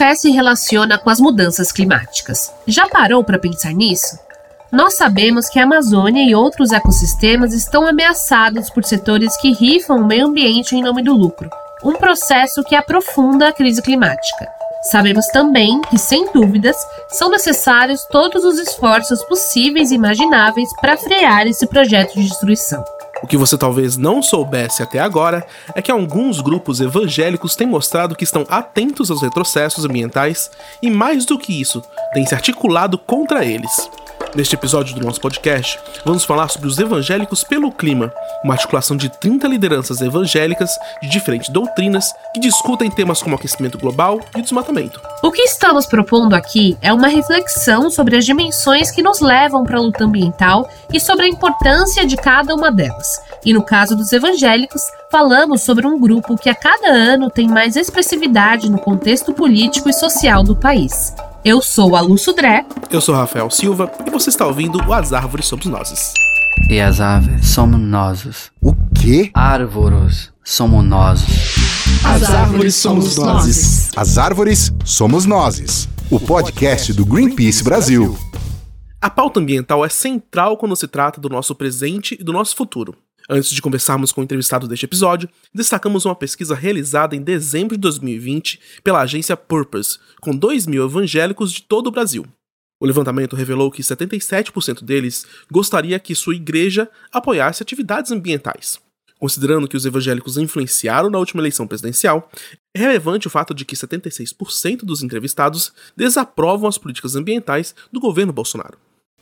fé se relaciona com as mudanças climáticas? Já parou para pensar nisso? Nós sabemos que a Amazônia e outros ecossistemas estão ameaçados por setores que rifam o meio ambiente em nome do lucro, um processo que aprofunda a crise climática. Sabemos também que, sem dúvidas, são necessários todos os esforços possíveis e imagináveis para frear esse projeto de destruição. O que você talvez não soubesse até agora é que alguns grupos evangélicos têm mostrado que estão atentos aos retrocessos ambientais e, mais do que isso, têm se articulado contra eles. Neste episódio do nosso podcast, vamos falar sobre os evangélicos pelo clima, uma articulação de 30 lideranças evangélicas de diferentes doutrinas que discutem temas como aquecimento global e desmatamento. O que estamos propondo aqui é uma reflexão sobre as dimensões que nos levam para a luta ambiental e sobre a importância de cada uma delas. E no caso dos evangélicos, falamos sobre um grupo que a cada ano tem mais expressividade no contexto político e social do país. Eu sou a Lu Sudré. Eu sou Rafael Silva e você está ouvindo o As Árvores Somos Nozes. E as árvores somos nós. O quê? Árvores somos nós. As árvores somos nós. As árvores somos nós. O podcast do Greenpeace Brasil. A pauta ambiental é central quando se trata do nosso presente e do nosso futuro. Antes de conversarmos com o entrevistado deste episódio, destacamos uma pesquisa realizada em dezembro de 2020 pela agência Purpose, com 2 mil evangélicos de todo o Brasil. O levantamento revelou que 77% deles gostaria que sua igreja apoiasse atividades ambientais. Considerando que os evangélicos influenciaram na última eleição presidencial, é relevante o fato de que 76% dos entrevistados desaprovam as políticas ambientais do governo Bolsonaro.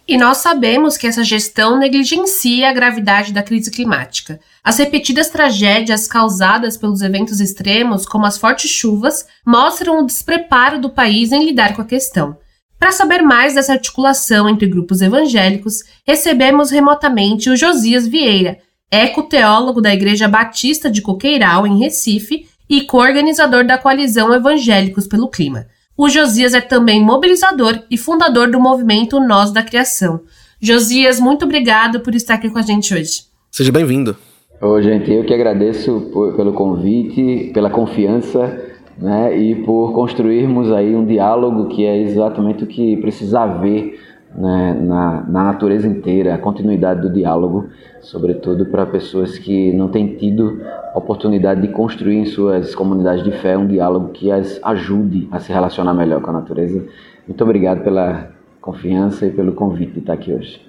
E nós sabemos que essa gestão negligencia a gravidade da crise climática. As repetidas tragédias causadas pelos eventos extremos, como as fortes chuvas, mostram o despreparo do país em lidar com a questão. Para saber mais dessa articulação entre grupos evangélicos, recebemos remotamente o Josias Vieira, ecoteólogo da Igreja Batista de Coqueiral, em Recife, e coorganizador da coalizão Evangélicos pelo Clima. O Josias é também mobilizador e fundador do movimento Nós da Criação. Josias, muito obrigado por estar aqui com a gente hoje. Seja bem-vindo. Ô, gente, eu que agradeço por, pelo convite, pela confiança né, e por construirmos aí um diálogo que é exatamente o que precisa haver né, na, na natureza inteira, a continuidade do diálogo, sobretudo para pessoas que não têm tido a oportunidade de construir em suas comunidades de fé um diálogo que as ajude a se relacionar melhor com a natureza. Muito obrigado pela confiança e pelo convite de estar aqui hoje.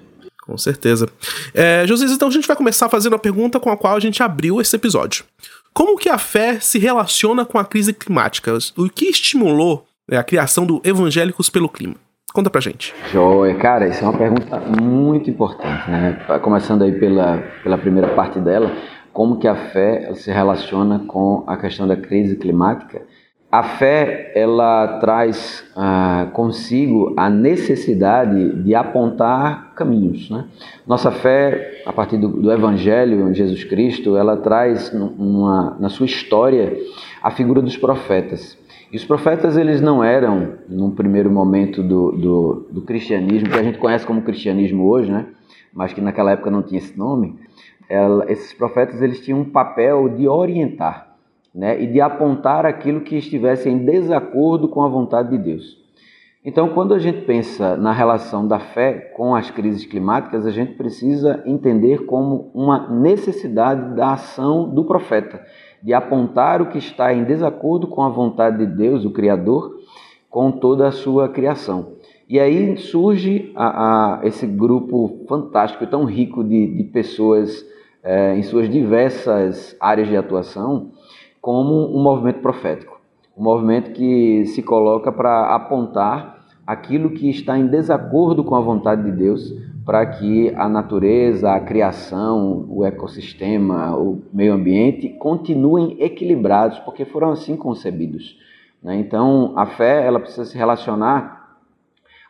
Com certeza. É, José, então a gente vai começar fazendo a pergunta com a qual a gente abriu esse episódio. Como que a fé se relaciona com a crise climática? O que estimulou né, a criação do Evangélicos pelo Clima? Conta pra gente. Joia, cara, isso é uma pergunta muito importante, né? Começando aí pela, pela primeira parte dela, como que a fé se relaciona com a questão da crise climática. A fé, ela traz ah, consigo a necessidade de apontar caminhos, né? Nossa fé, a partir do, do Evangelho de Jesus Cristo, ela traz na sua história a figura dos profetas. E os profetas eles não eram, num primeiro momento do, do, do, cristianismo, que a gente conhece como cristianismo hoje, né? mas que naquela época não tinha esse nome, ela, esses profetas eles tinham um papel de orientar né? e de apontar aquilo que estivesse em desacordo com a vontade de Deus. Então, quando a gente pensa na relação da fé com as crises climáticas, a gente precisa entender como uma necessidade da ação do profeta de apontar o que está em desacordo com a vontade de Deus, o Criador, com toda a sua criação. E aí surge a, a, esse grupo fantástico, tão rico de, de pessoas é, em suas diversas áreas de atuação, como um movimento profético. Um movimento que se coloca para apontar aquilo que está em desacordo com a vontade de Deus, para que a natureza, a criação, o ecossistema, o meio ambiente continuem equilibrados, porque foram assim concebidos. Né? Então, a fé ela precisa se relacionar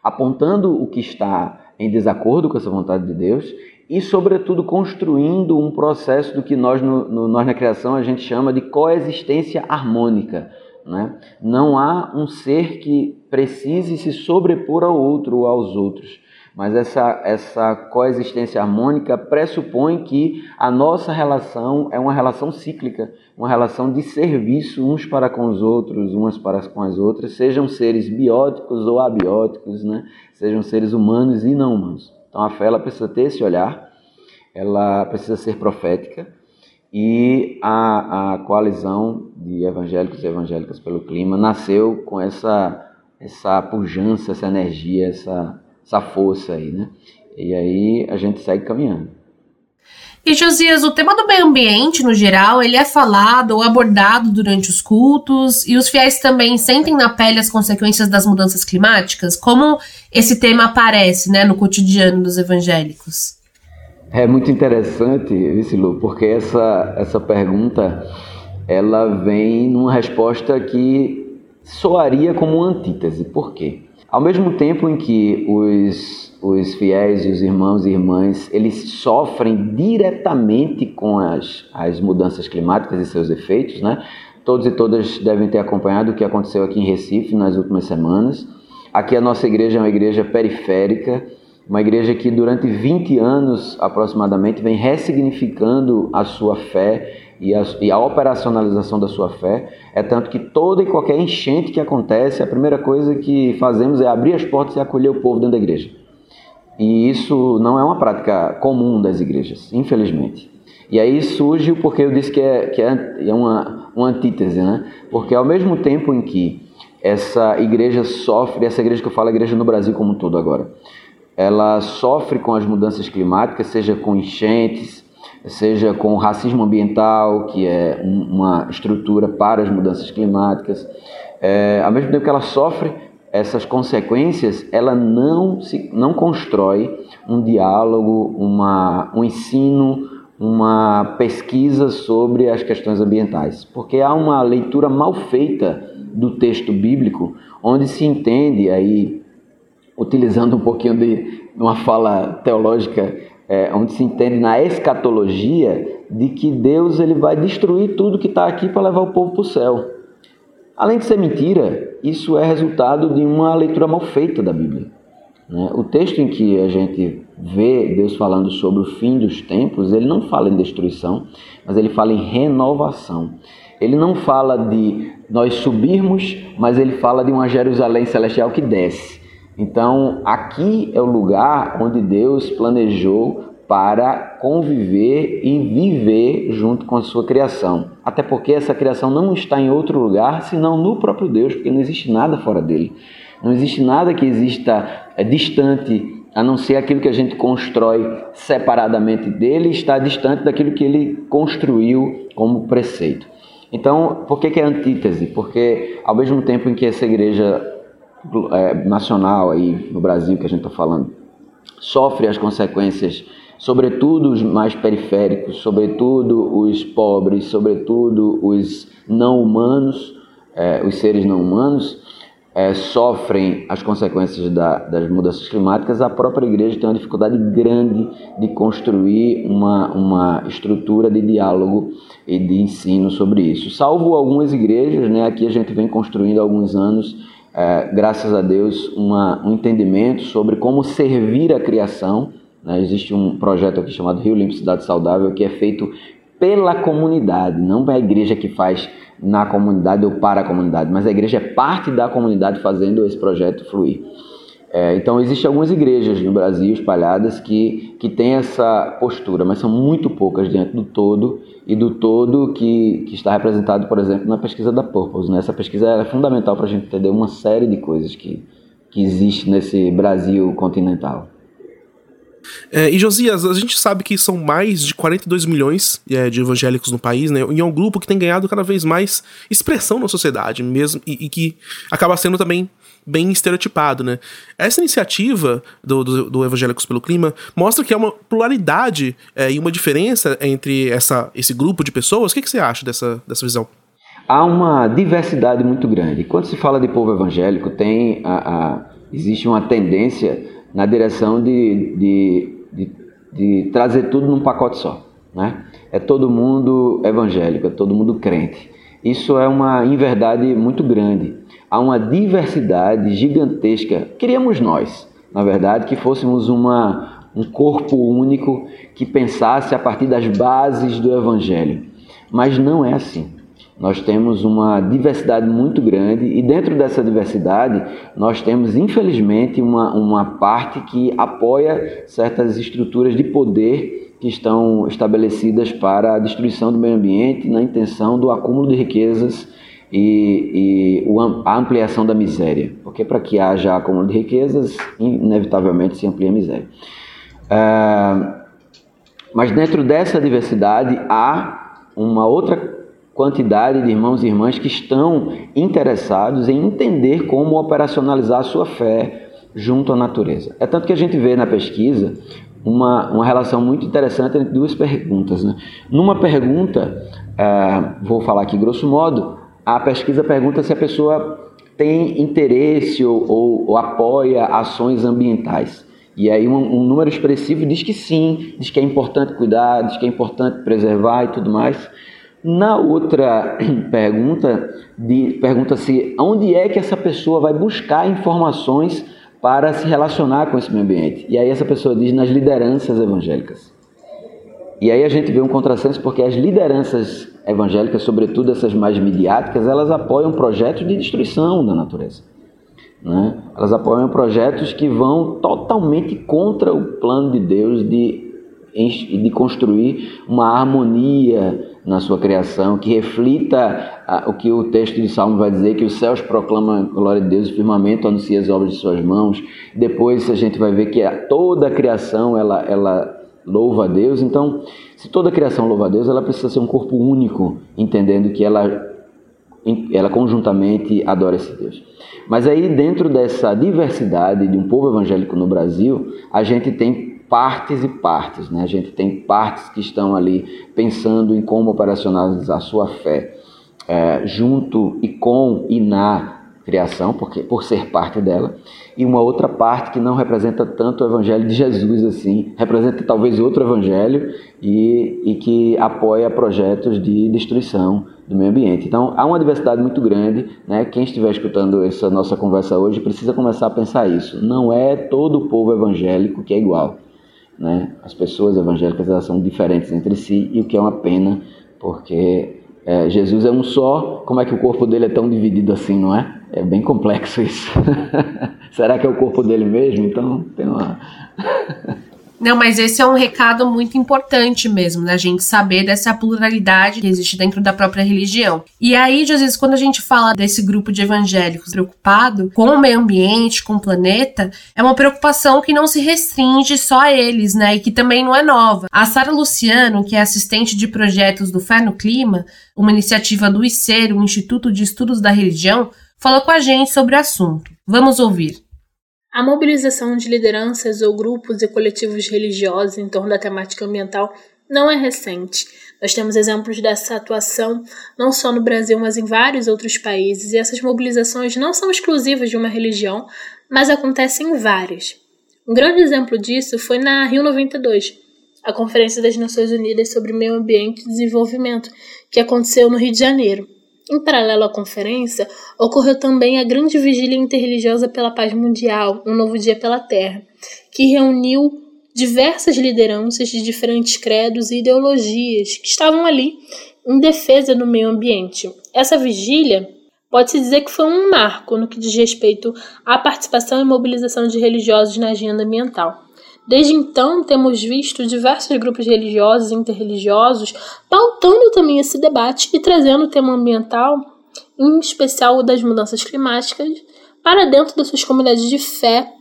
apontando o que está em desacordo com essa vontade de Deus e, sobretudo, construindo um processo do que nós, no, no, nós na criação a gente chama de coexistência harmônica. Né? Não há um ser que precise se sobrepor ao outro ou aos outros mas essa, essa coexistência harmônica pressupõe que a nossa relação é uma relação cíclica. uma relação de serviço uns para com os outros, umas para com as outras, sejam seres bióticos ou abióticos, né? sejam seres humanos e não humanos. Então a fé ela precisa ter esse olhar, ela precisa ser profética e a, a coalizão de evangélicos e evangélicas pelo clima nasceu com essa, essa pujança, essa energia, essa, essa força aí, né? E aí a gente segue caminhando. E Josias, o tema do meio ambiente, no geral, ele é falado ou abordado durante os cultos, e os fiéis também sentem na pele as consequências das mudanças climáticas? Como esse tema aparece né, no cotidiano dos evangélicos? É muito interessante, Lu, porque essa, essa pergunta ela vem numa resposta que soaria como uma antítese. Por quê? Ao mesmo tempo em que os os fiéis e os irmãos e irmãs, eles sofrem diretamente com as, as mudanças climáticas e seus efeitos, né? Todos e todas devem ter acompanhado o que aconteceu aqui em Recife nas últimas semanas. Aqui a nossa igreja é uma igreja periférica, uma igreja que durante 20 anos aproximadamente vem ressignificando a sua fé e a, e a, operacionalização da sua fé. É tanto que toda e qualquer enchente que acontece, a primeira coisa que fazemos é abrir as portas e acolher o povo dentro da igreja. E isso não é uma prática comum das igrejas, infelizmente. E aí surge o porquê eu disse que é, que é, é uma, uma antítese, né? Porque ao mesmo tempo em que essa igreja sofre, essa igreja que eu falo, a igreja no Brasil como um todo agora, ela sofre com as mudanças climáticas, seja com enchentes, seja com racismo ambiental, que é uma estrutura para as mudanças climáticas. É, ao mesmo tempo que ela sofre essas consequências, ela não, se, não constrói um diálogo, uma, um ensino, uma pesquisa sobre as questões ambientais, porque há uma leitura mal feita do texto bíblico, onde se entende aí, utilizando um pouquinho de uma fala teológica, é, onde se entende na escatologia de que Deus ele vai destruir tudo que está aqui para levar o povo para o céu. Além de ser mentira, isso é resultado de uma leitura mal feita da Bíblia. Né? O texto em que a gente vê Deus falando sobre o fim dos tempos, ele não fala em destruição, mas ele fala em renovação. Ele não fala de nós subirmos, mas ele fala de uma Jerusalém celestial que desce. Então, aqui é o lugar onde Deus planejou para conviver e viver junto com a sua criação. Até porque essa criação não está em outro lugar senão no próprio Deus, porque não existe nada fora dele. Não existe nada que exista é, distante, a não ser aquilo que a gente constrói separadamente dele, está distante daquilo que ele construiu como preceito. Então, por que, que é antítese? Porque ao mesmo tempo em que essa igreja é, nacional aí no Brasil que a gente está falando sofre as consequências sobretudo os mais periféricos, sobretudo os pobres, sobretudo os não humanos, é, os seres não humanos, é, sofrem as consequências da, das mudanças climáticas, a própria igreja tem uma dificuldade grande de construir uma, uma estrutura de diálogo e de ensino sobre isso. Salvo algumas igrejas, né, aqui a gente vem construindo há alguns anos, é, graças a Deus, uma, um entendimento sobre como servir a criação né? Existe um projeto aqui chamado Rio Limpo Cidade Saudável que é feito pela comunidade, não é a igreja que faz na comunidade ou para a comunidade, mas a igreja é parte da comunidade fazendo esse projeto fluir. É, então, existem algumas igrejas no Brasil espalhadas que, que têm essa postura, mas são muito poucas dentro do todo e do todo que, que está representado, por exemplo, na pesquisa da Purpose. Né? Essa pesquisa é fundamental para a gente entender uma série de coisas que, que existe nesse Brasil continental. É, e Josias, a gente sabe que são mais de 42 milhões é, de evangélicos no país, né? E é um grupo que tem ganhado cada vez mais expressão na sociedade, mesmo, e, e que acaba sendo também bem estereotipado, né? Essa iniciativa do, do, do, Evangélicos pelo Clima mostra que há uma pluralidade é, e uma diferença entre essa, esse grupo de pessoas. O que, que você acha dessa, dessa visão? Há uma diversidade muito grande. Quando se fala de povo evangélico, tem a, a existe uma tendência na direção de, de, de, de trazer tudo num pacote só. Né? É todo mundo evangélico, é todo mundo crente. Isso é uma inverdade muito grande. Há uma diversidade gigantesca. Queríamos nós, na verdade, que fôssemos uma, um corpo único que pensasse a partir das bases do Evangelho. mas não é assim. Nós temos uma diversidade muito grande e dentro dessa diversidade nós temos, infelizmente, uma, uma parte que apoia certas estruturas de poder que estão estabelecidas para a destruição do meio ambiente na intenção do acúmulo de riquezas e, e a ampliação da miséria. Porque para que haja acúmulo de riquezas, inevitavelmente se amplia a miséria. Ah, mas dentro dessa diversidade há uma outra quantidade de irmãos e irmãs que estão interessados em entender como operacionalizar a sua fé junto à natureza. É tanto que a gente vê na pesquisa uma, uma relação muito interessante entre duas perguntas. Né? Numa pergunta, é, vou falar aqui grosso modo, a pesquisa pergunta se a pessoa tem interesse ou, ou, ou apoia ações ambientais. E aí um, um, número expressivo diz que sim, diz que é importante cuidar, diz que é importante preservar e tudo mais. Na outra pergunta, pergunta-se onde é que essa pessoa vai buscar informações para se relacionar com esse meio ambiente. E aí essa pessoa diz nas lideranças evangélicas. E aí a gente vê um contrassenso porque as lideranças evangélicas, sobretudo essas mais midiáticas, elas apoiam projetos de destruição da natureza. Né? Elas apoiam projetos que vão totalmente contra o plano de Deus de, de construir uma harmonia na sua criação, que reflita ah, o que o texto de Salmo vai dizer, que os céus proclamam a glória de Deus, o firmamento anuncia as obras de suas mãos. Depois a gente vai ver que toda a criação ela, ela louva a Deus. Então, se toda a criação louva a Deus, ela precisa ser um corpo único, entendendo que ela, ela conjuntamente adora esse Deus. Mas aí, dentro dessa diversidade de um povo evangélico no Brasil, a gente tem partes e partes. Né? A gente tem partes que estão ali pensando em como operacionalizar sua fé é, junto e com e na criação, porque por ser parte dela, e uma outra parte que não representa tanto o evangelho de Jesus assim, representa talvez outro evangelho e, e que apoia projetos de destruição do meio ambiente. Então há uma diversidade muito grande, né? Quem estiver escutando essa nossa conversa hoje precisa começar a pensar isso. Não é todo o povo evangélico que é igual. Né? As pessoas evangélicas elas são diferentes entre si e o que é uma pena, porque é, Jesus é um só, como é que o corpo dele é tão dividido assim, não é? É bem complexo isso. Será que é o corpo dele mesmo? Então tem uma. Não, mas esse é um recado muito importante mesmo, né? A gente saber dessa pluralidade que existe dentro da própria religião. E aí, vezes, quando a gente fala desse grupo de evangélicos preocupado com o meio ambiente, com o planeta, é uma preocupação que não se restringe só a eles, né? E que também não é nova. A Sara Luciano, que é assistente de projetos do Fé no Clima, uma iniciativa do ICER, o Instituto de Estudos da Religião, falou com a gente sobre o assunto. Vamos ouvir. A mobilização de lideranças ou grupos e coletivos religiosos em torno da temática ambiental não é recente. Nós temos exemplos dessa atuação não só no Brasil, mas em vários outros países, e essas mobilizações não são exclusivas de uma religião, mas acontecem em várias. Um grande exemplo disso foi na Rio 92, a Conferência das Nações Unidas sobre Meio Ambiente e Desenvolvimento, que aconteceu no Rio de Janeiro. Em paralelo à conferência, ocorreu também a Grande Vigília Interreligiosa pela Paz Mundial, Um Novo Dia pela Terra, que reuniu diversas lideranças de diferentes credos e ideologias que estavam ali em defesa do meio ambiente. Essa vigília pode-se dizer que foi um marco no que diz respeito à participação e mobilização de religiosos na agenda ambiental. Desde então, temos visto diversos grupos religiosos e interreligiosos pautando também esse debate e trazendo o tema ambiental, em especial o das mudanças climáticas, para dentro das suas comunidades de fé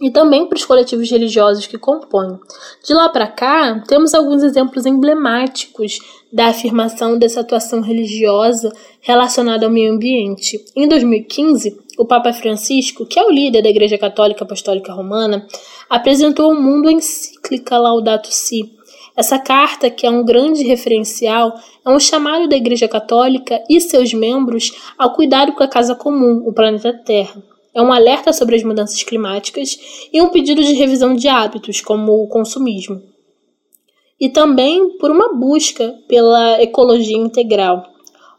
e também para os coletivos religiosos que compõem. De lá para cá, temos alguns exemplos emblemáticos da afirmação dessa atuação religiosa relacionada ao meio ambiente. Em 2015, o Papa Francisco, que é o líder da Igreja Católica Apostólica Romana, apresentou ao mundo a encíclica Laudato Si. Essa carta, que é um grande referencial, é um chamado da Igreja Católica e seus membros ao cuidado com a casa comum, o planeta Terra. É um alerta sobre as mudanças climáticas e um pedido de revisão de hábitos, como o consumismo e também por uma busca pela ecologia integral.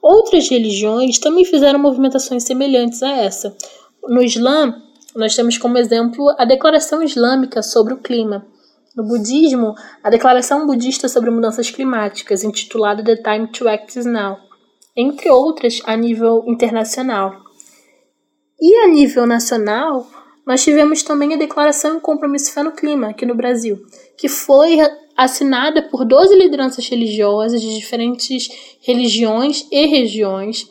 Outras religiões também fizeram movimentações semelhantes a essa. No Islã, nós temos como exemplo a Declaração Islâmica sobre o Clima. No budismo, a Declaração Budista sobre Mudanças Climáticas, intitulada The Time to Act is Now, entre outras a nível internacional. E a nível nacional, nós tivemos também a Declaração em Compromisso Fé no Clima, aqui no Brasil, que foi assinada por 12 lideranças religiosas de diferentes religiões e regiões,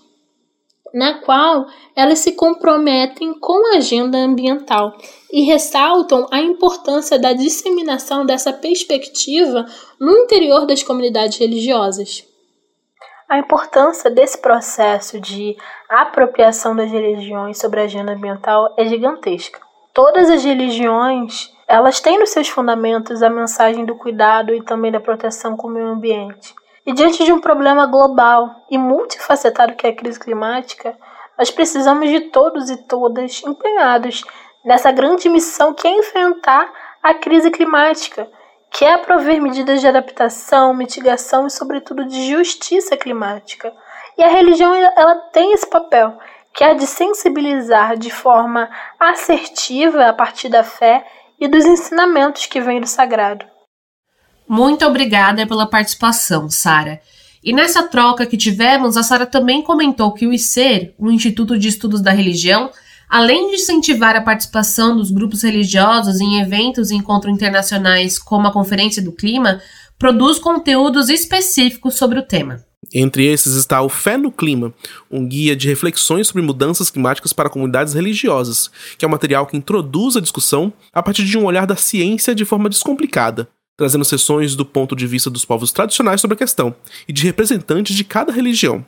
na qual elas se comprometem com a agenda ambiental e ressaltam a importância da disseminação dessa perspectiva no interior das comunidades religiosas. A importância desse processo de apropriação das religiões sobre a agenda ambiental é gigantesca. Todas as religiões, elas têm nos seus fundamentos a mensagem do cuidado e também da proteção com o meio ambiente. E diante de um problema global e multifacetado que é a crise climática, nós precisamos de todos e todas empenhados nessa grande missão que é enfrentar a crise climática, que é prover medidas de adaptação, mitigação e, sobretudo, de justiça climática. E a religião ela tem esse papel, que é de sensibilizar de forma assertiva a partir da fé e dos ensinamentos que vêm do sagrado. Muito obrigada pela participação, Sara. E nessa troca que tivemos, a Sara também comentou que o ICER, o Instituto de Estudos da Religião, além de incentivar a participação dos grupos religiosos em eventos e encontros internacionais como a Conferência do Clima, produz conteúdos específicos sobre o tema. Entre esses está o Fé no Clima, um guia de reflexões sobre mudanças climáticas para comunidades religiosas, que é um material que introduz a discussão a partir de um olhar da ciência de forma descomplicada, trazendo sessões do ponto de vista dos povos tradicionais sobre a questão e de representantes de cada religião.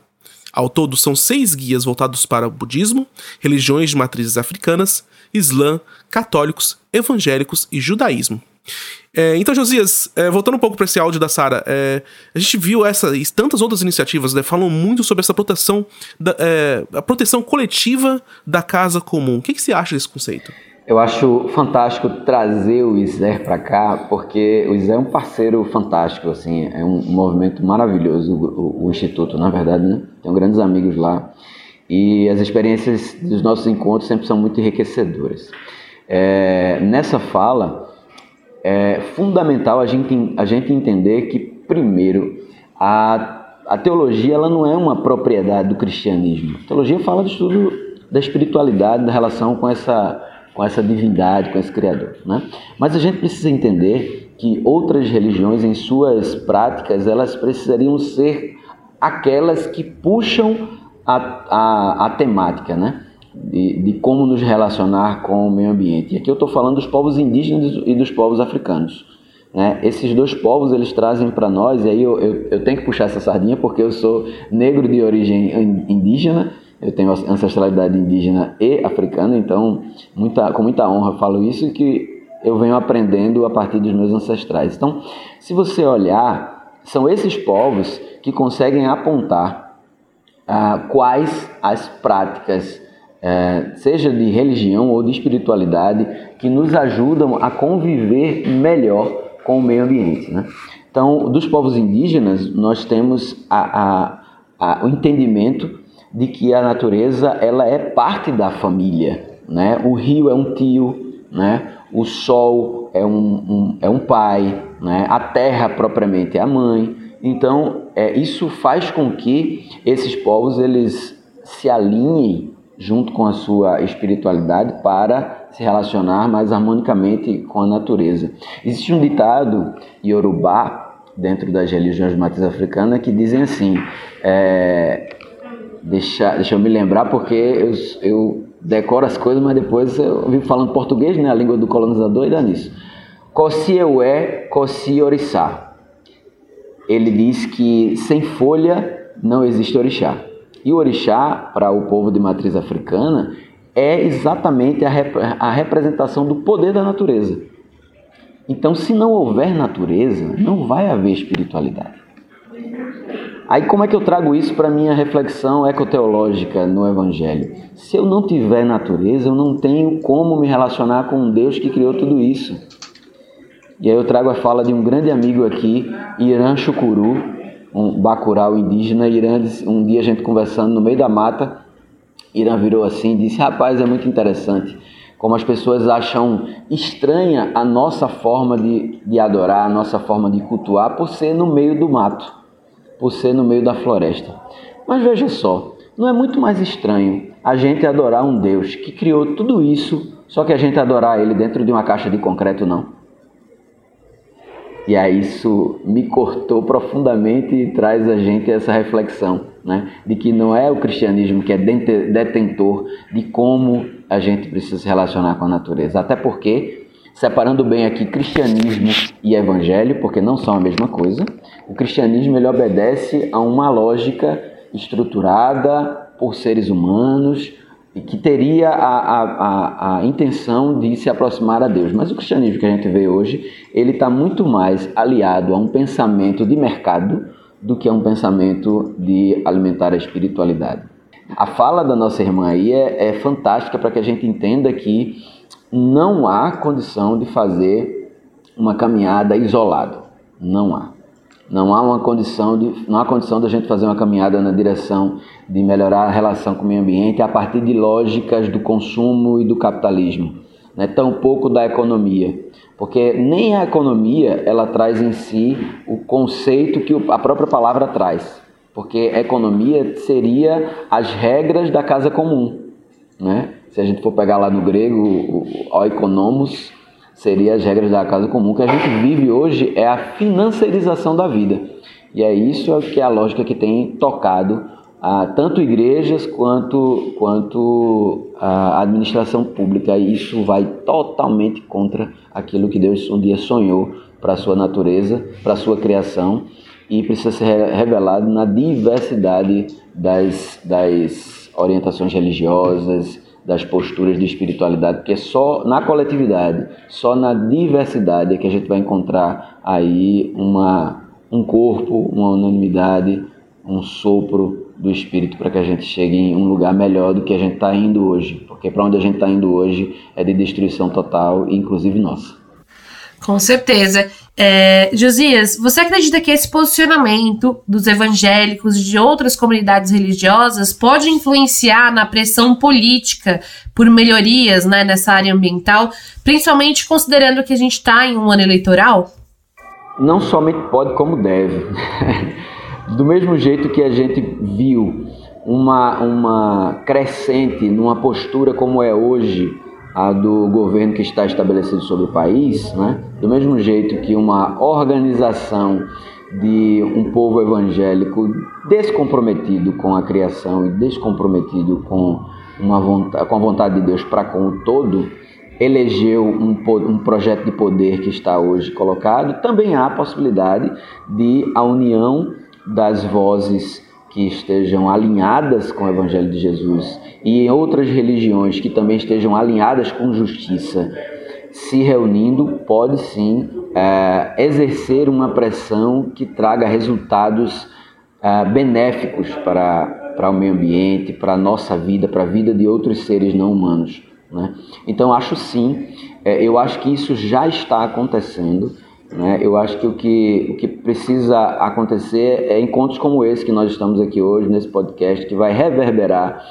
Ao todo, são seis guias voltados para o budismo, religiões de matrizes africanas, islã, católicos, evangélicos e judaísmo. É, então, Josias, é, voltando um pouco para esse áudio da Sara, é, a gente viu essa e tantas outras iniciativas né, falam muito sobre essa proteção, da, é, a proteção coletiva da casa comum. O que, que você acha desse conceito? Eu acho fantástico trazer o Iser para cá, porque o Iser é um parceiro fantástico, assim, é um, movimento maravilhoso, o, o, Instituto, na verdade, né? Tenho grandes amigos lá e as experiências dos nossos encontros sempre são muito enriquecedoras. É, nessa fala, é fundamental a gente, a gente entender que, primeiro, a, a teologia ela não é uma propriedade do cristianismo. A teologia fala do estudo da espiritualidade, da relação com essa com essa divindade, com esse Criador. Né? Mas a gente precisa entender que outras religiões, em suas práticas, elas precisariam ser aquelas que puxam a, a, a temática, né? De, de, como nos relacionar com o meio ambiente. E aqui eu estou falando dos povos indígenas e dos povos africanos. Né? Esses dois povos eles trazem para nós, e aí eu, eu, eu tenho que puxar essa sardinha porque eu sou negro de origem indígena eu tenho ancestralidade indígena e africana, então muita, com muita honra falo isso que eu venho aprendendo a partir dos meus ancestrais. Então, se você olhar, são esses povos que conseguem apontar ah, quais as práticas, eh, seja de religião ou de espiritualidade, que nos ajudam a conviver melhor com o meio ambiente. Né? Então, dos povos indígenas, nós temos a, a, a, o entendimento de que a natureza ela é parte da família, né? O rio é um tio, né? O sol é um, um é um pai, né? A terra propriamente é a mãe. Então, é, isso faz com que esses povos eles se alinhem junto com a sua espiritualidade para se relacionar mais harmonicamente com a natureza. Existe um ditado iorubá dentro das religiões matriz africana que dizem assim: é, Deixa, deixa eu me lembrar, porque eu, eu decoro as coisas, mas depois eu vivo falando português, né? A língua do colonizador e dá nisso. Kosieué, Kosiorissá. Ele diz que sem folha não existe orixá. E o orixá, para o povo de matriz africana, é exatamente a, rep a representação do poder da natureza. Então, se não houver natureza, não vai haver espiritualidade. Aí como é que eu trago isso para minha reflexão ecoteológica no Evangelho? Se eu não tiver natureza, eu não tenho como me relacionar com um Deus que criou tudo isso. E aí eu trago a fala de um grande amigo aqui, Irã Chucuru, um bacural indígena. Irã, um dia a gente conversando no meio da mata, Irã virou assim e disse: Rapaz, é muito interessante. como as pessoas acham estranha a nossa forma de, de adorar, a nossa forma de cultuar, por ser no meio do mato, por ser no meio da floresta. Mas veja só, não é muito mais estranho a gente adorar um Deus que criou tudo isso, só que a gente adorar Ele dentro de uma caixa de concreto, não? E aí isso me cortou profundamente e traz a gente essa reflexão, né? De que não é o cristianismo que é detentor de como a gente precisa se relacionar com a natureza. Até porque, separando bem aqui cristianismo e evangelho, porque não são a mesma coisa, o cristianismo ele obedece a uma lógica estruturada por seres humanos, e que teria a, a, a, a, intenção de se aproximar a Deus. Mas o cristianismo que a gente vê hoje, ele está muito mais aliado a um pensamento de mercado do que a um pensamento de alimentar a espiritualidade. A fala da nossa irmã aí é, é fantástica para que a gente entenda que não há condição de fazer uma caminhada isolado. Não há. Não há uma condição de, não há condição da gente fazer uma caminhada na direção de melhorar a relação com o meio ambiente a partir de lógicas do consumo e do capitalismo, né? tampouco da economia, porque nem a economia ela traz em si o conceito que a própria palavra traz, porque economia seria as regras da casa comum, né? Se a gente for pegar lá no grego o oikonomos, seria as regras da casa comum. Que a gente vive hoje é a financiarização da vida. E é isso que é a lógica que tem tocado a tanto igrejas quanto, quanto a administração pública. E isso vai totalmente contra aquilo que Deus um dia sonhou para a sua natureza, para a sua criação e precisa ser revelado na diversidade das, das orientações religiosas, das posturas de espiritualidade, porque só na coletividade, só na diversidade é que a gente vai encontrar aí uma, um corpo, uma unanimidade, um sopro do Espírito para que a gente chegue em um lugar melhor do que a gente está indo hoje, porque para onde a gente está indo hoje é de destruição total, inclusive nossa. Com certeza. É, Josias, você acredita que esse posicionamento dos evangélicos e de outras comunidades religiosas pode influenciar na pressão política por melhorias né, nessa área ambiental, principalmente considerando que a gente está em um ano eleitoral? Não somente pode, como deve. Do mesmo jeito que a gente viu uma, uma crescente numa postura como é hoje a do governo que está estabelecido sobre o país, né? do mesmo jeito que uma organização de um povo evangélico descomprometido com a criação e descomprometido com, uma vontade, com a vontade de Deus para com o todo, elegeu um, um projeto de poder que está hoje colocado, também há a possibilidade de a união das vozes que estejam alinhadas com o Evangelho de Jesus e em outras religiões que também estejam alinhadas com justiça, se reunindo, pode sim é, exercer uma pressão que traga resultados é, benéficos para, para o meio ambiente, para a nossa vida, para a vida de outros seres não humanos. Né? Então, acho sim, é, eu acho que isso já está acontecendo. Né? Eu acho que o, que o que precisa acontecer é encontros como esse que nós estamos aqui hoje, nesse podcast, que vai reverberar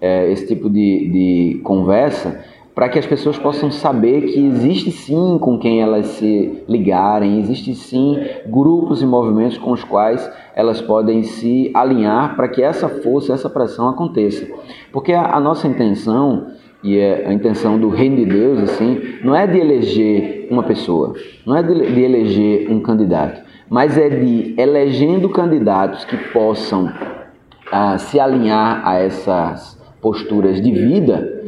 é, esse tipo de, de conversa para que as pessoas possam saber que existe sim com quem elas se ligarem, existe sim grupos e movimentos com os quais elas podem se alinhar para que essa força, essa pressão aconteça. Porque a, a nossa intenção e é a intenção do reino de Deus, assim, não é de eleger uma pessoa, não é de, eleger um candidato, mas é de elegendo candidatos que possam ah, se alinhar a essas posturas de vida,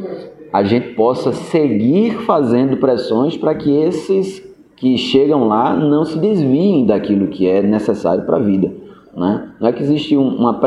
a gente possa seguir fazendo pressões para que esses que chegam lá não se desviem daquilo que é necessário para a vida. Né? Não é que existe uma,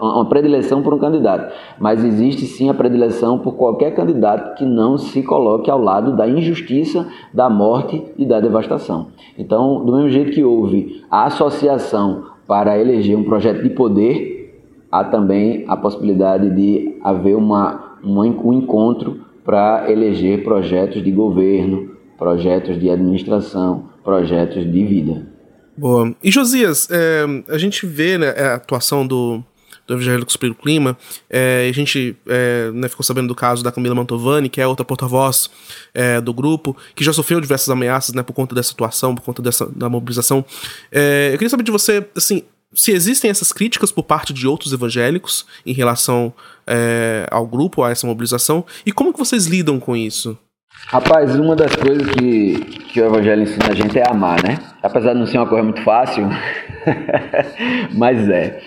uma predileção por um candidato, mas existe sim a predileção por qualquer candidato que não se coloque ao lado da injustiça, da morte e da devastação. Então, do mesmo jeito que houve a associação para eleger um projeto de poder, há também a possibilidade de haver uma, uma um encontro para eleger projetos de governo, projetos de administração, projetos de vida. Boa. E Josias, é, a gente vê né, a atuação do, do Evangélicos pelo Clima, é, a gente é, né, ficou sabendo do caso da Camila Mantovani, que é outra porta-voz é, do grupo, que já sofreu diversas ameaças né, por conta dessa situação, por conta dessa, da mobilização. É, eu queria saber de você, assim, se existem essas críticas por parte de outros evangélicos em relação é, ao grupo, a essa mobilização, e como que vocês lidam com isso? Rapaz, uma das coisas que, que o Evangelho ensina a gente é amar, né? Apesar de não ser uma coisa muito fácil, mas é.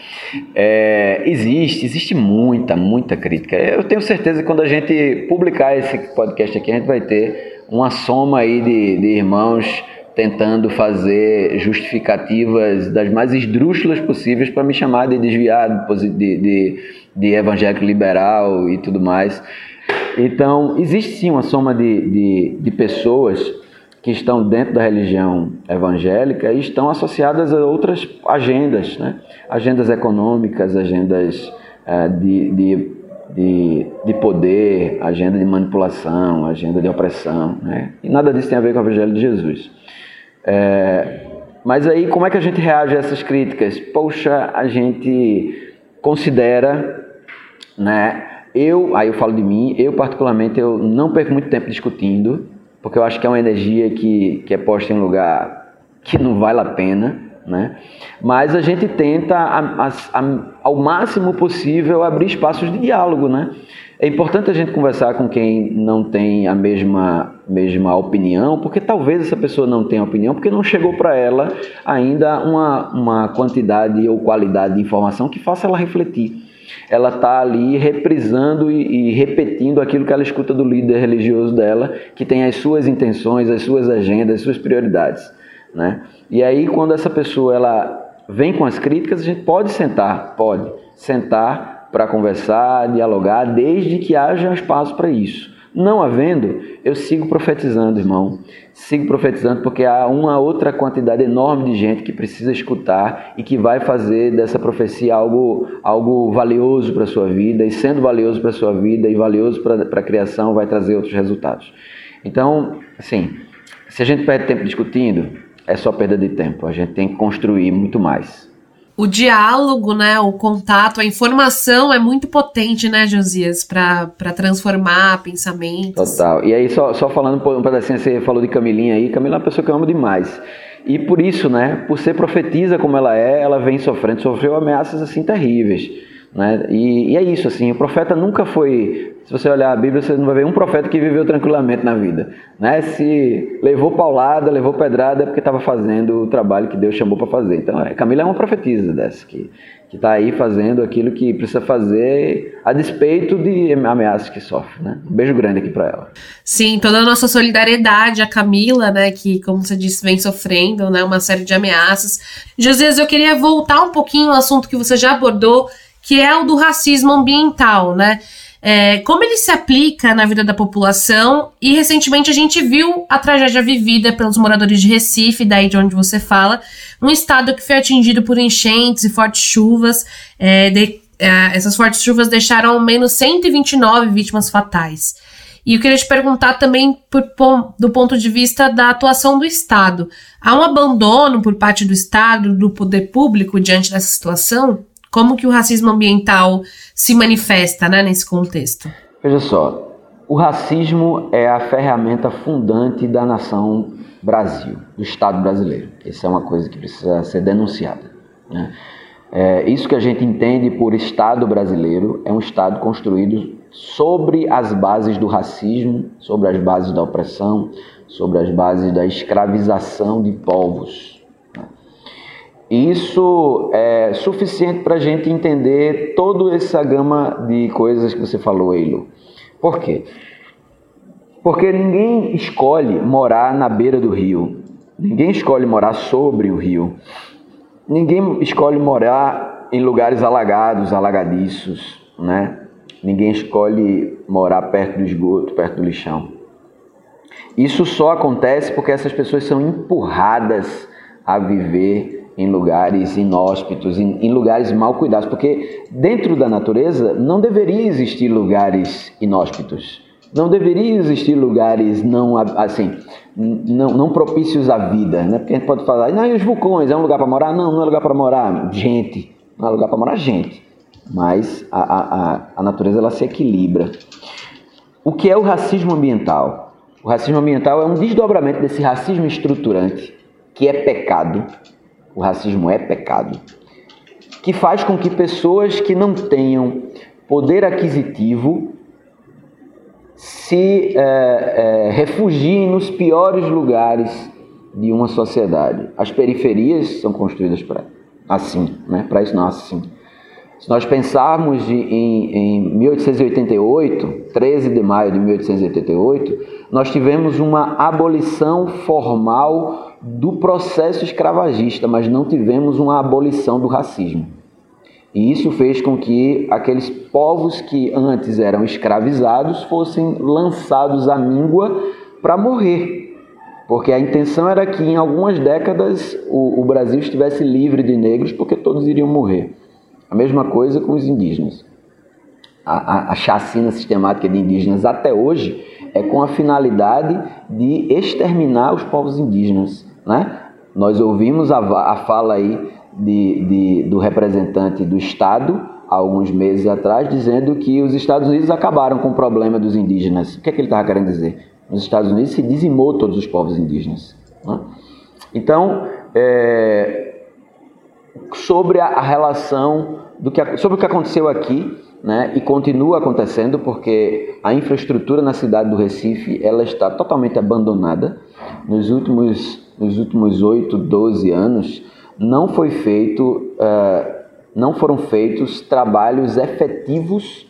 é. Existe, existe muita, muita crítica. Eu tenho certeza que quando a gente publicar esse podcast aqui, a gente vai ter uma soma aí de, de irmãos tentando fazer justificativas das mais esdrúxulas possíveis para me chamar de desviado, de, de, de evangélico liberal e tudo mais. Então, existe sim uma soma de, de, de, pessoas que estão dentro da religião evangélica e estão associadas a outras agendas, né? agendas econômicas, agendas uh, de, de, de, de, poder, agenda de manipulação, agenda de opressão. Né? E nada disso tem a ver com o Evangelho de Jesus. É, mas aí, como é que a gente reage a essas críticas? Poxa, a gente considera né, eu, aí eu falo de mim, eu particularmente eu não perco muito tempo discutindo, porque eu acho que é uma energia que, que é posta em um lugar que não vale a pena, né? Mas a gente tenta a, a, a, ao máximo possível abrir espaços de diálogo, né? É importante a gente conversar com quem não tem a mesma, mesma opinião, porque talvez essa pessoa não tenha opinião, porque não chegou para ela ainda uma, uma quantidade ou qualidade de informação que faça ela refletir ela está ali reprisando e, e, repetindo aquilo que ela escuta do líder religioso dela, que tem as suas intenções, as suas agendas, as suas prioridades. Né? E aí, quando essa pessoa ela vem com as críticas, a gente pode sentar, pode sentar para conversar, dialogar, desde que haja espaço para isso. Não havendo, eu sigo profetizando, irmão. Sigo profetizando porque há uma outra quantidade enorme de gente que precisa escutar e que vai fazer dessa profecia algo, algo valioso para a sua vida. E sendo valioso para a sua vida e valioso para a criação, vai trazer outros resultados. Então, assim, se a gente perde tempo discutindo, é só perda de tempo. A gente tem que construir muito mais o diálogo, né, o contato, a informação é muito potente, né, Josias, para transformar pensamentos. Total. E aí, só, só falando um pedacinho, você falou de Camilinha aí, Camila é uma pessoa que eu amo demais. E por isso, né, por ser profetiza como ela é, ela vem sofrendo, sofreu ameaças assim terríveis. Né? E, e, é isso, assim, o profeta nunca foi. Se você olhar a Bíblia, você não vai ver um profeta que viveu tranquilamente na vida. Né? Se levou paulada, levou pedrada, é porque estava fazendo o trabalho que Deus chamou para fazer. Então, é, Camila é uma profetisa dessa, que está aí fazendo aquilo que precisa fazer a despeito de ameaças que sofre. Né? Um beijo grande aqui para ela. Sim, toda a nossa solidariedade a Camila, né, que, como você disse, vem sofrendo né, uma série de ameaças. Josias, eu queria voltar um pouquinho ao assunto que você já abordou que é o do racismo ambiental, né? É, como ele se aplica na vida da população e recentemente a gente viu a tragédia vivida pelos moradores de Recife, daí de onde você fala, um estado que foi atingido por enchentes e fortes chuvas. É, de, é, essas fortes chuvas deixaram ao menos 129 vítimas fatais. E eu queria te perguntar também por, do ponto de vista da atuação do Estado. Há um abandono por parte do Estado, do poder público diante dessa situação? Como que o racismo ambiental se manifesta né, nesse contexto? Veja só, o racismo é a ferramenta fundante da nação Brasil, do Estado brasileiro. Essa é uma coisa que precisa ser denunciada. Né? É, isso que a gente entende por Estado brasileiro é um Estado construído sobre as bases do racismo, sobre as bases da opressão, sobre as bases da escravização de povos. Isso é suficiente para a gente entender toda essa gama de coisas que você falou, Eilo. Por quê? Porque ninguém escolhe morar na beira do rio, ninguém escolhe morar sobre o rio, ninguém escolhe morar em lugares alagados, alagadiços, né? Ninguém escolhe morar perto do esgoto, perto do lixão. Isso só acontece porque essas pessoas são empurradas a viver em lugares inóspitos, em, em, lugares mal cuidados, porque dentro da natureza não deveria existir lugares inóspitos, não deveria existir lugares não assim, não, não propícios à vida, né? Porque a gente pode falar, não, e os vulcões é um lugar para morar? Não, não é lugar para morar gente, não é lugar para morar gente. mas a, a, a natureza ela se equilibra. O que é o racismo ambiental? O racismo ambiental é um desdobramento desse racismo estruturante, que é pecado. O racismo é pecado. Que faz com que pessoas que não tenham poder aquisitivo se é, é, refugiem nos piores lugares de uma sociedade. As periferias são construídas para assim, né? Para isso não assim. Se nós pensarmos de, em, em 1888, 13 de maio de 1888, nós tivemos uma abolição formal do processo escravagista, mas não tivemos uma abolição do racismo. E isso fez com que aqueles povos que antes eram escravizados fossem lançados à míngua para morrer. Porque a intenção era que em algumas décadas o, o Brasil estivesse livre de negros, porque todos iriam morrer. A mesma coisa com os indígenas. A, a, a, chacina sistemática de indígenas até hoje é com a finalidade de exterminar os povos indígenas. Né? Nós ouvimos a, a fala aí de, de, do representante do Estado, há alguns meses atrás, dizendo que os Estados Unidos acabaram com o problema dos indígenas. O que, é que ele estava querendo dizer? Nos Estados Unidos se dizimou todos os povos indígenas. Né? Então, é, sobre a, relação do que, sobre o que aconteceu aqui, né, e continua acontecendo porque a infraestrutura na cidade do Recife ela está totalmente abandonada. Nos últimos nos últimos 8, 12 anos não foi feito uh, não foram feitos trabalhos efetivos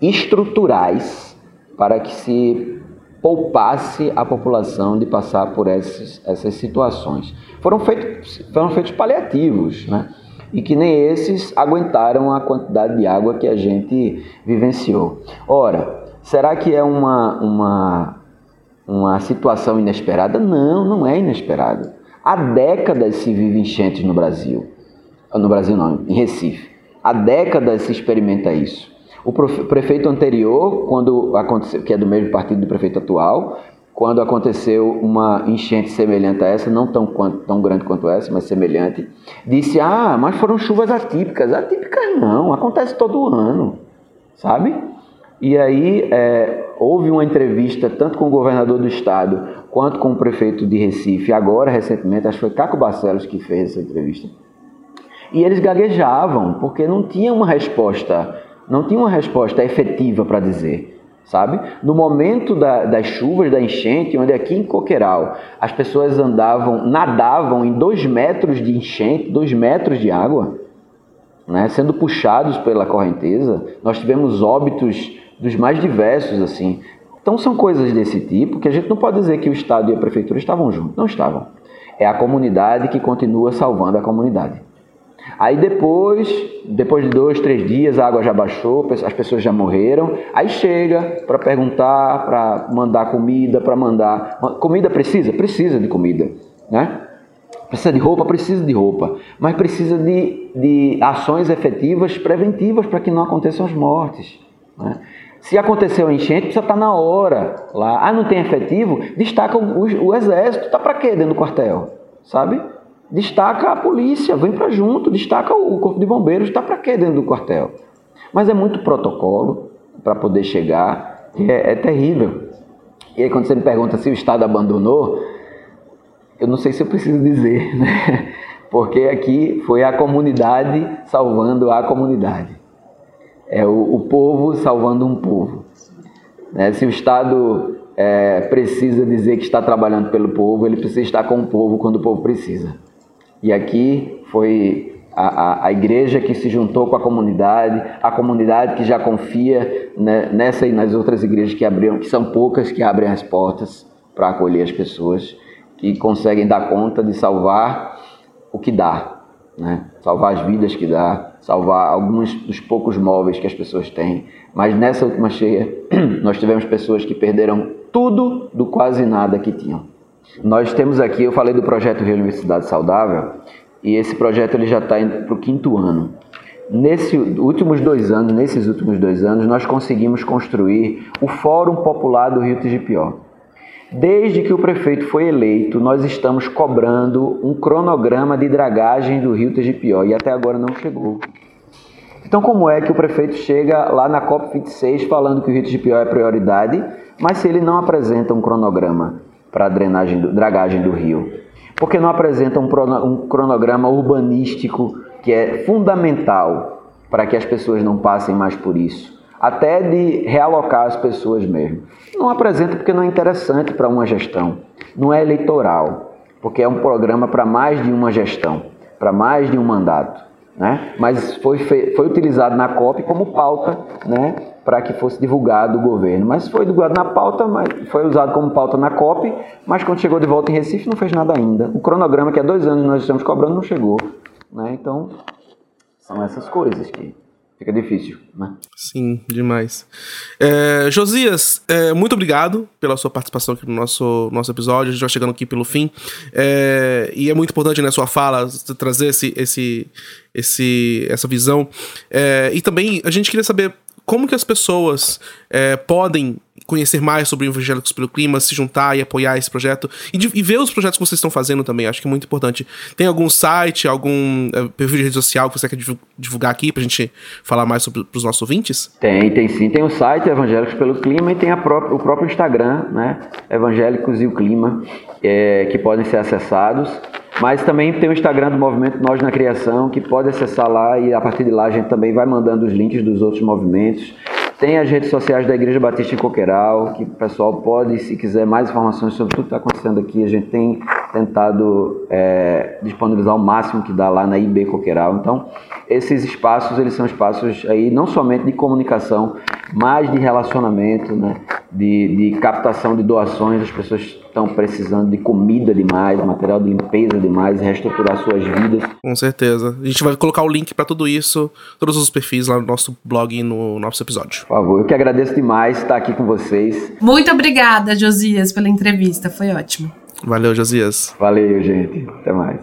estruturais para que se poupasse a população de passar por essas, essas situações. Foram feitos, foram feitos paliativos, né? e que nem esses aguentaram a quantidade de água que a gente vivenciou. Ora, será que é uma, uma, uma situação inesperada? Não, não é inesperada. Há décadas se vive enchentes no Brasil. No Brasil não, em Recife. Há décadas se experimenta isso. O prefeito anterior, quando aconteceu, que é do mesmo partido do prefeito atual, quando aconteceu uma enchente semelhante a essa, não tão, tão grande quanto essa, mas semelhante, disse: Ah, mas foram chuvas atípicas. Atípicas não, acontece todo ano, sabe? E aí é, houve uma entrevista tanto com o governador do estado quanto com o prefeito de Recife, agora recentemente, acho que foi Caco Barcelos que fez essa entrevista. E eles gaguejavam, porque não tinha uma resposta, não tinha uma resposta efetiva para dizer sabe? No momento da, das chuvas, da enchente, onde aqui em Coqueiral as pessoas andavam, nadavam em dois metros de enchente, dois metros de água, né? sendo puxados pela correnteza, nós tivemos óbitos dos mais diversos, assim. Então são coisas desse tipo que a gente não pode dizer que o Estado e a Prefeitura estavam juntos, não estavam. É a comunidade que continua salvando a comunidade. Aí depois, depois de dois, três dias, a água já baixou, as pessoas já morreram. Aí chega para perguntar, para mandar comida, para mandar. Comida precisa? Precisa de comida. Né? Precisa de roupa? Precisa de roupa. Mas precisa de, de ações efetivas, preventivas, para que não aconteçam as mortes. Né? Se aconteceu enchente, precisa estar tá na hora lá. Ah, não tem efetivo? Destaca o, o, o exército. Está para quê dentro do quartel? Sabe? Destaca a polícia, vem para junto, destaca o corpo de bombeiros, está para quê dentro do quartel? Mas é muito protocolo para poder chegar, e é, é terrível. E aí quando você me pergunta se o Estado abandonou, eu não sei se eu preciso dizer, né? Porque aqui foi a comunidade salvando a comunidade. É o, o povo salvando um povo. Né? Se o Estado é, precisa dizer que está trabalhando pelo povo, ele precisa estar com o povo quando o povo precisa. E aqui foi a, a, a, igreja que se juntou com a comunidade, a comunidade que já confia né, nessa e nas outras igrejas que abriram, que são poucas que abrem as portas para acolher as pessoas, que conseguem dar conta de salvar o que dá, né? salvar as vidas que dá, salvar alguns dos poucos móveis que as pessoas têm. Mas nessa última cheia, nós tivemos pessoas que perderam tudo do quase nada que tinham. Nós temos aqui, eu falei do projeto Rio Universidade Saudável, e esse projeto ele já está indo para o quinto ano. Nesses últimos dois anos, nesses últimos dois anos, nós conseguimos construir o Fórum Popular do Rio Tigipió. Desde que o prefeito foi eleito, nós estamos cobrando um cronograma de dragagem do Rio Tigipió e até agora não chegou. Então, como é que o prefeito chega lá na COP26 falando que o Rio Pior é prioridade, mas se ele não apresenta um cronograma para a dragagem do rio? Porque não apresenta um cronograma urbanístico que é fundamental para que as pessoas não passem mais por isso? Até de realocar as pessoas mesmo. Não apresenta porque não é interessante para uma gestão. Não é eleitoral, porque é um programa para mais de uma gestão, para mais de um mandato né? mas foi, foi utilizado na COP como pauta né? para que fosse divulgado o governo. Mas foi divulgado na pauta, mas foi usado como pauta na COP, mas quando chegou de volta em Recife não fez nada ainda. O cronograma que há dois anos nós estamos cobrando não chegou. Né? Então, são essas coisas que fica difícil, né? Sim, demais. É, Josias, é, muito obrigado pela sua participação aqui no nosso, nosso episódio. A gente vai chegando aqui pelo fim. É, e é muito importante, né, sua fala, trazer esse, esse, esse, essa visão. É, e também a gente queria saber como que as pessoas é, podem conhecer mais sobre Evangélicos pelo Clima, se juntar e apoiar esse projeto e, de, e, ver os projetos que vocês estão fazendo também, acho que é muito importante. Tem algum site, algum uh, perfil de rede social que você quer divulgar aqui pra gente falar mais sobre os nossos ouvintes? Tem, tem sim. Tem o site Evangélicos pelo Clima e tem o próprio Instagram, né? Evangélicos e o Clima, é, que podem ser acessados. Mas também tem o Instagram do Movimento Nós na Criação, que pode acessar lá e a partir de lá a gente também vai mandando os links dos outros movimentos. Tem as redes sociais da Igreja Batista em Coqueiral, que o pessoal pode, se quiser mais informações sobre tudo que está acontecendo aqui, a gente tem tentado é, disponibilizar o máximo que dá lá na IB Coqueiral. Então, esses espaços, eles são espaços aí não somente de comunicação, mas de relacionamento, né? de, de captação de doações. As pessoas estão precisando de comida demais, material de limpeza demais, reestruturar suas vidas. Com certeza. A gente vai colocar o link para tudo isso, todos os perfis lá no nosso blog e no nosso episódio. Por favor, eu que agradeço demais estar aqui com vocês. Muito obrigada, Josias, pela entrevista. Foi ótimo. Valeu, Josias. Valeu, gente. Até mais.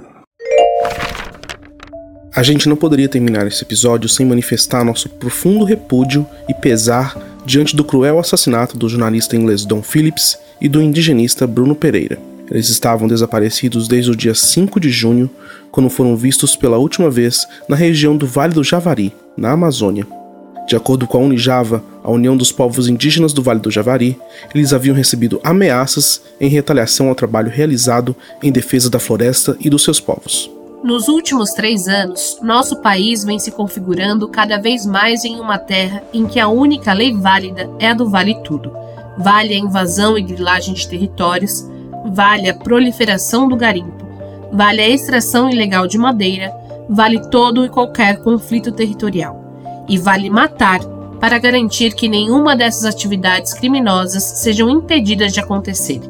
A gente não poderia terminar esse episódio sem manifestar nosso profundo repúdio e pesar diante do cruel assassinato do jornalista inglês Don Phillips e do indigenista Bruno Pereira. Eles estavam desaparecidos desde o dia 5 de junho, quando foram vistos pela última vez na região do Vale do Javari, na Amazônia. De acordo com a Unijava, a União dos Povos Indígenas do Vale do Javari, eles haviam recebido ameaças em retaliação ao trabalho realizado em defesa da floresta e dos seus povos. Nos últimos três anos, nosso país vem se configurando cada vez mais em uma terra em que a única lei válida é a do vale tudo. Vale a invasão e grilagem de territórios, vale a proliferação do garimpo, vale a extração ilegal de madeira, vale todo e qualquer conflito territorial. E vale matar para garantir que nenhuma dessas atividades criminosas sejam impedidas de acontecer.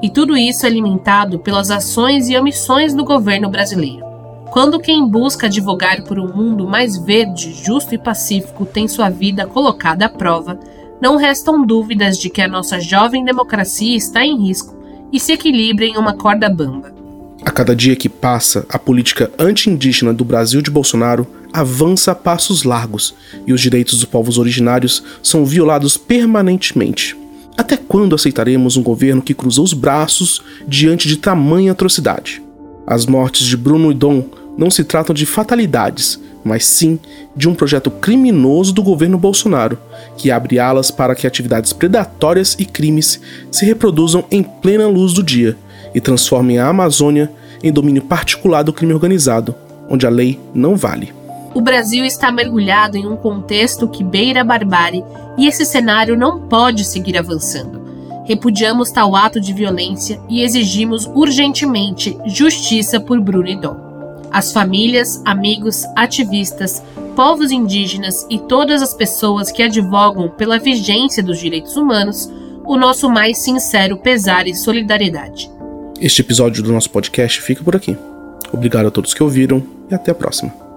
E tudo isso é alimentado pelas ações e omissões do governo brasileiro. Quando quem busca advogar por um mundo mais verde, justo e pacífico tem sua vida colocada à prova, não restam dúvidas de que a nossa jovem democracia está em risco e se equilibra em uma corda bamba. A cada dia que passa, a política anti-indígena do Brasil de Bolsonaro avança a passos largos e os direitos dos povos originários são violados permanentemente. Até quando aceitaremos um governo que cruzou os braços diante de tamanha atrocidade? As mortes de Bruno e Dom não se tratam de fatalidades, mas sim de um projeto criminoso do governo Bolsonaro, que abre alas para que atividades predatórias e crimes se reproduzam em plena luz do dia e transformem a Amazônia em domínio particular do crime organizado, onde a lei não vale. O Brasil está mergulhado em um contexto que beira a barbárie e esse cenário não pode seguir avançando. Repudiamos tal ato de violência e exigimos urgentemente justiça por Bruno e Dom. As famílias, amigos, ativistas, povos indígenas e todas as pessoas que advogam pela vigência dos direitos humanos, o nosso mais sincero pesar e solidariedade. Este episódio do nosso podcast fica por aqui. Obrigado a todos que ouviram e até a próxima.